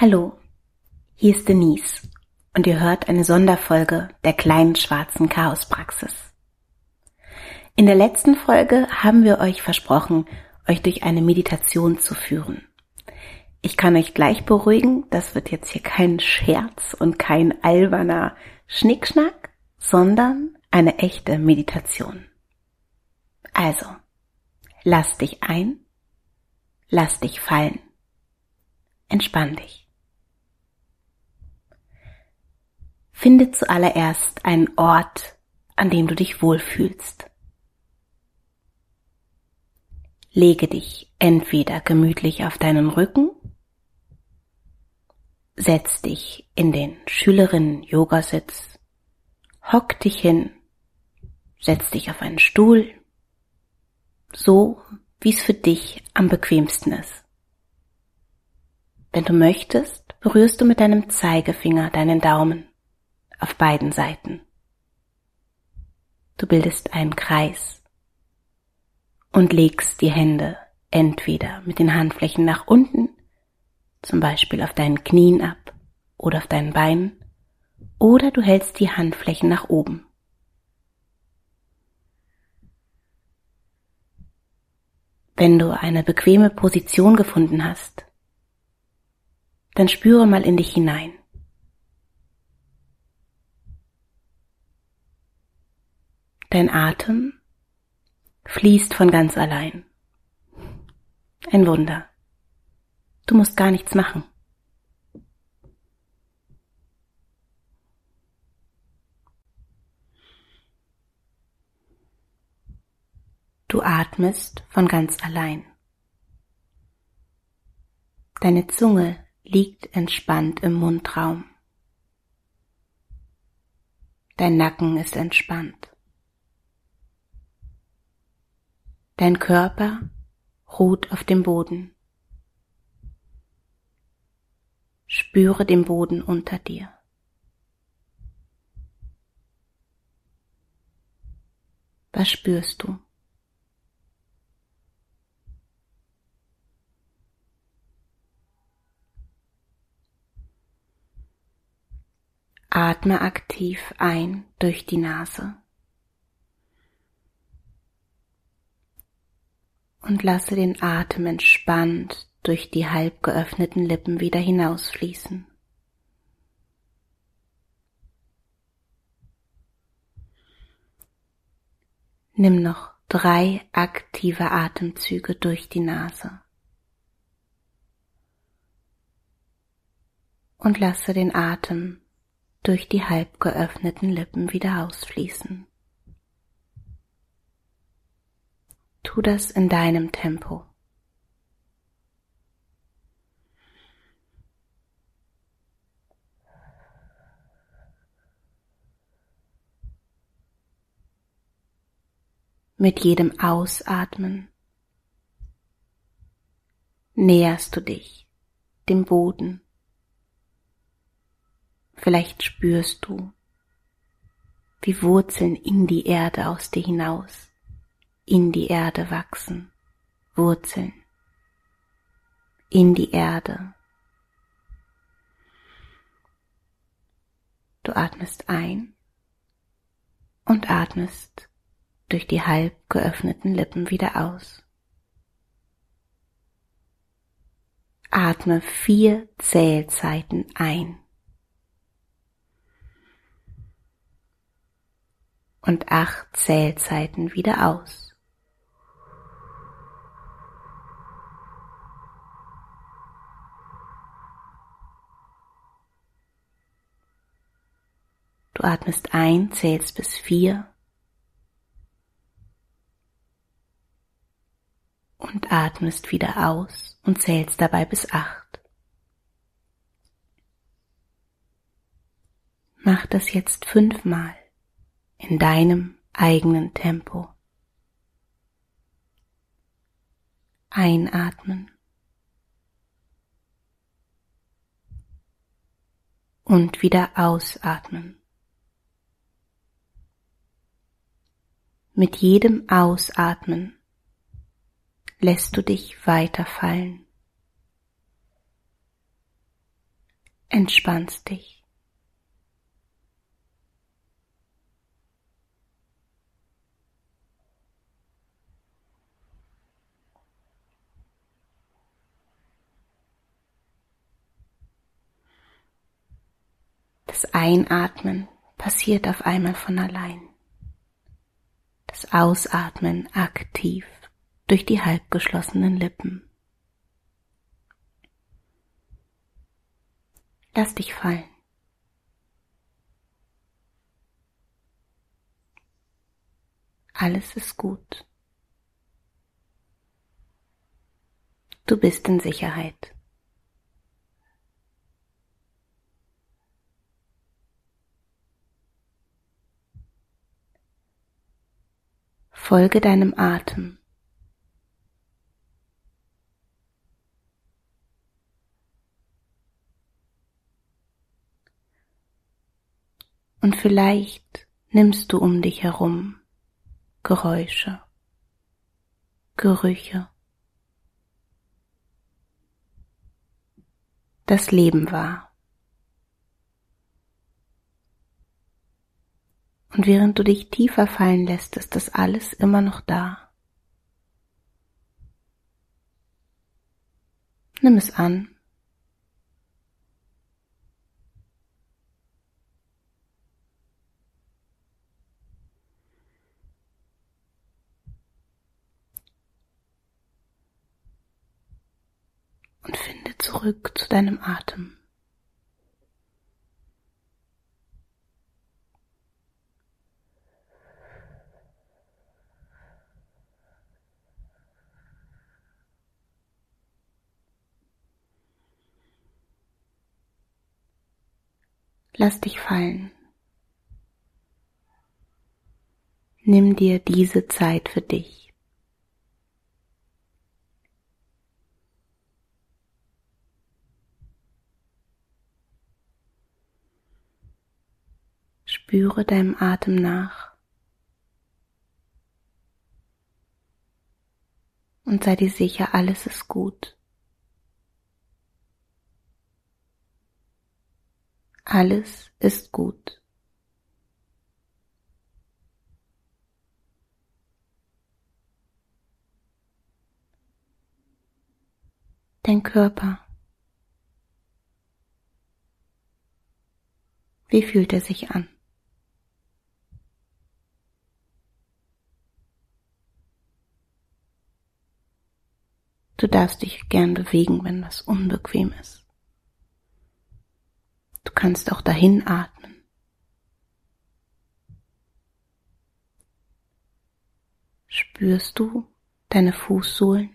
Hallo, hier ist Denise und ihr hört eine Sonderfolge der kleinen schwarzen Chaospraxis. In der letzten Folge haben wir euch versprochen, euch durch eine Meditation zu führen. Ich kann euch gleich beruhigen, das wird jetzt hier kein Scherz und kein alberner Schnickschnack, sondern eine echte Meditation. Also, lass dich ein, lass dich fallen, entspann dich. Finde zuallererst einen Ort, an dem du dich wohlfühlst. Lege dich entweder gemütlich auf deinen Rücken, setz dich in den Schülerinnen-Yogasitz, hock dich hin, setz dich auf einen Stuhl, so wie es für dich am bequemsten ist. Wenn du möchtest, berührst du mit deinem Zeigefinger deinen Daumen auf beiden Seiten. Du bildest einen Kreis und legst die Hände entweder mit den Handflächen nach unten, zum Beispiel auf deinen Knien ab oder auf deinen Beinen, oder du hältst die Handflächen nach oben. Wenn du eine bequeme Position gefunden hast, dann spüre mal in dich hinein. Dein Atem fließt von ganz allein. Ein Wunder. Du musst gar nichts machen. Du atmest von ganz allein. Deine Zunge liegt entspannt im Mundraum. Dein Nacken ist entspannt. Dein Körper ruht auf dem Boden. Spüre den Boden unter dir. Was spürst du? Atme aktiv ein durch die Nase. Und lasse den Atem entspannt durch die halb geöffneten Lippen wieder hinausfließen. Nimm noch drei aktive Atemzüge durch die Nase. Und lasse den Atem durch die halb geöffneten Lippen wieder ausfließen. Tu das in deinem Tempo. Mit jedem Ausatmen näherst du dich dem Boden. Vielleicht spürst du, wie Wurzeln in die Erde aus dir hinaus in die Erde wachsen, Wurzeln, in die Erde. Du atmest ein und atmest durch die halb geöffneten Lippen wieder aus. Atme vier Zählzeiten ein. Und acht Zählzeiten wieder aus. Du atmest ein, zählst bis vier und atmest wieder aus und zählst dabei bis acht. Mach das jetzt fünfmal in deinem eigenen Tempo. Einatmen. Und wieder ausatmen. Mit jedem Ausatmen lässt du dich weiter fallen. entspannst dich. Das Einatmen passiert auf einmal von allein. Das Ausatmen aktiv durch die halbgeschlossenen Lippen. Lass dich fallen. Alles ist gut. Du bist in Sicherheit. Folge deinem Atem. Und vielleicht nimmst du um dich herum Geräusche, Gerüche, das Leben wahr. Und während du dich tiefer fallen lässt, ist das alles immer noch da. Nimm es an. Und finde zurück zu deinem Atem. Lass dich fallen. Nimm dir diese Zeit für dich. Spüre deinem Atem nach und sei dir sicher, alles ist gut. Alles ist gut. Dein Körper. Wie fühlt er sich an? Du darfst dich gern bewegen, wenn was unbequem ist. Du kannst auch dahin atmen. Spürst du deine Fußsohlen?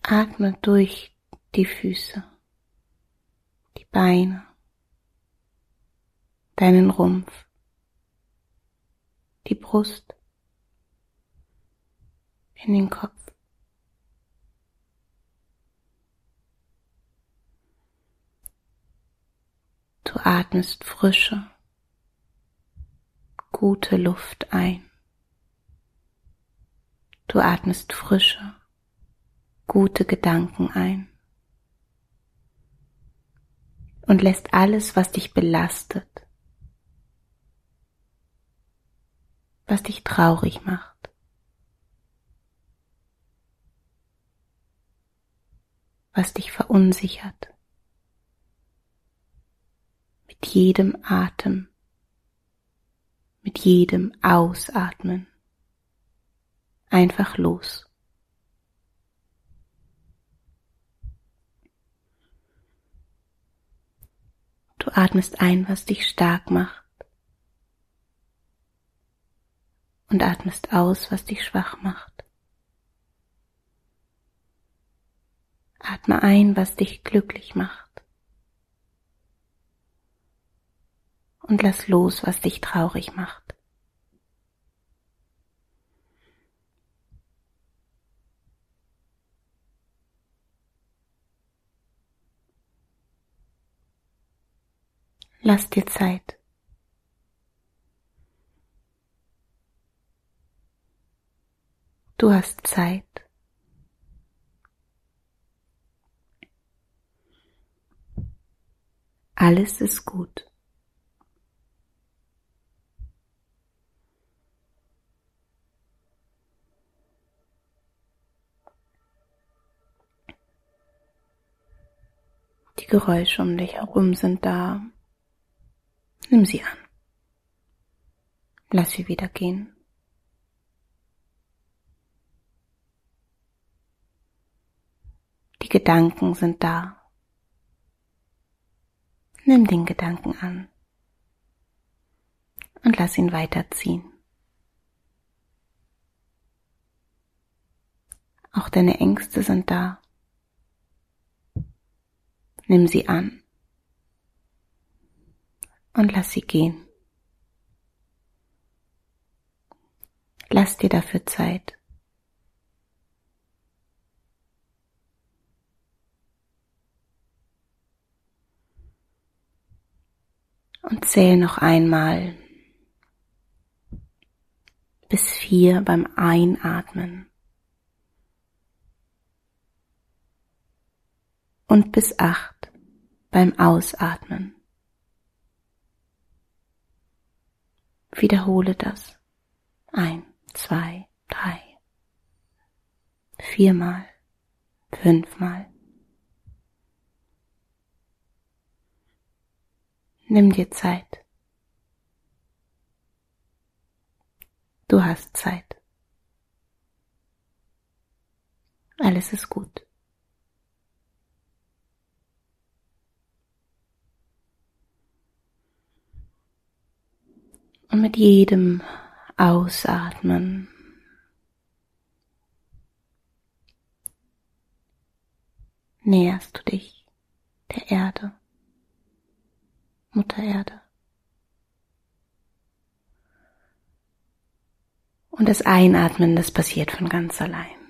Atme durch die Füße, die Beine, deinen Rumpf, die Brust in den Kopf. Du atmest frische, gute Luft ein. Du atmest frische, gute Gedanken ein. Und lässt alles, was dich belastet, was dich traurig macht, was dich verunsichert. Mit jedem Atem, mit jedem Ausatmen einfach los. Du atmest ein, was dich stark macht und atmest aus, was dich schwach macht. Atme ein, was dich glücklich macht. Und lass los, was dich traurig macht. Lass dir Zeit. Du hast Zeit. Alles ist gut. Die Geräusche um dich herum sind da. Nimm sie an. Lass sie wieder gehen. Die Gedanken sind da. Nimm den Gedanken an und lass ihn weiterziehen. Auch deine Ängste sind da. Nimm sie an und lass sie gehen. Lass dir dafür Zeit. Und zähl noch einmal bis vier beim Einatmen und bis acht beim Ausatmen. Wiederhole das. Ein, zwei, drei, viermal, fünfmal. Nimm dir Zeit. Du hast Zeit. Alles ist gut. Und mit jedem Ausatmen näherst du dich der Erde. Mutter Erde. Und das Einatmen, das passiert von ganz allein.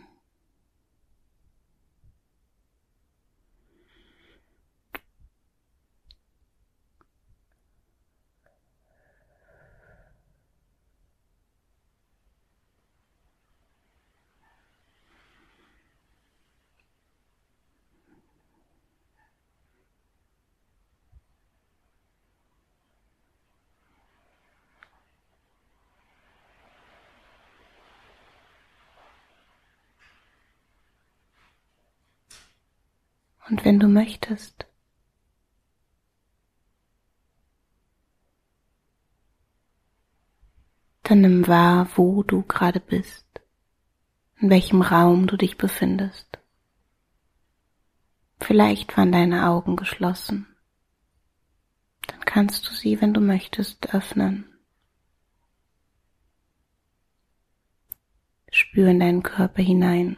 Und wenn du möchtest, dann nimm wahr, wo du gerade bist, in welchem Raum du dich befindest. Vielleicht waren deine Augen geschlossen. Dann kannst du sie, wenn du möchtest, öffnen. Spür in deinen Körper hinein.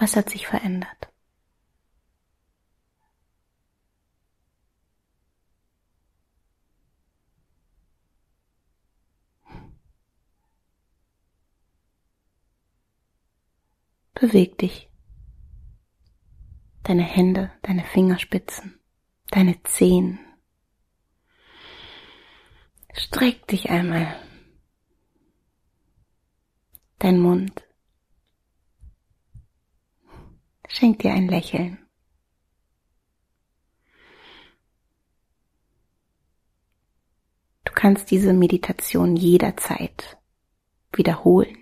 Was hat sich verändert? Beweg dich. Deine Hände, deine Fingerspitzen, deine Zehen. Streck dich einmal. Dein Mund. Schenk dir ein Lächeln. Du kannst diese Meditation jederzeit wiederholen.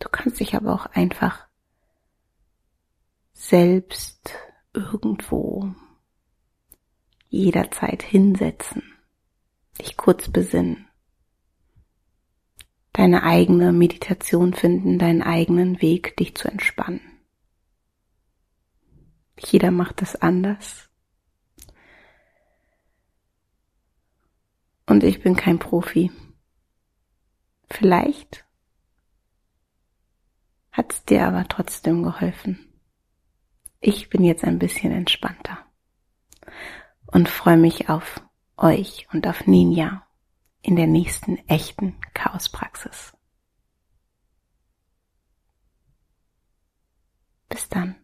Du kannst dich aber auch einfach selbst irgendwo jederzeit hinsetzen, dich kurz besinnen deine eigene Meditation finden, deinen eigenen Weg, dich zu entspannen. Jeder macht das anders. Und ich bin kein Profi. Vielleicht hat es dir aber trotzdem geholfen. Ich bin jetzt ein bisschen entspannter und freue mich auf euch und auf Ninja in der nächsten echten Chaospraxis. Bis dann.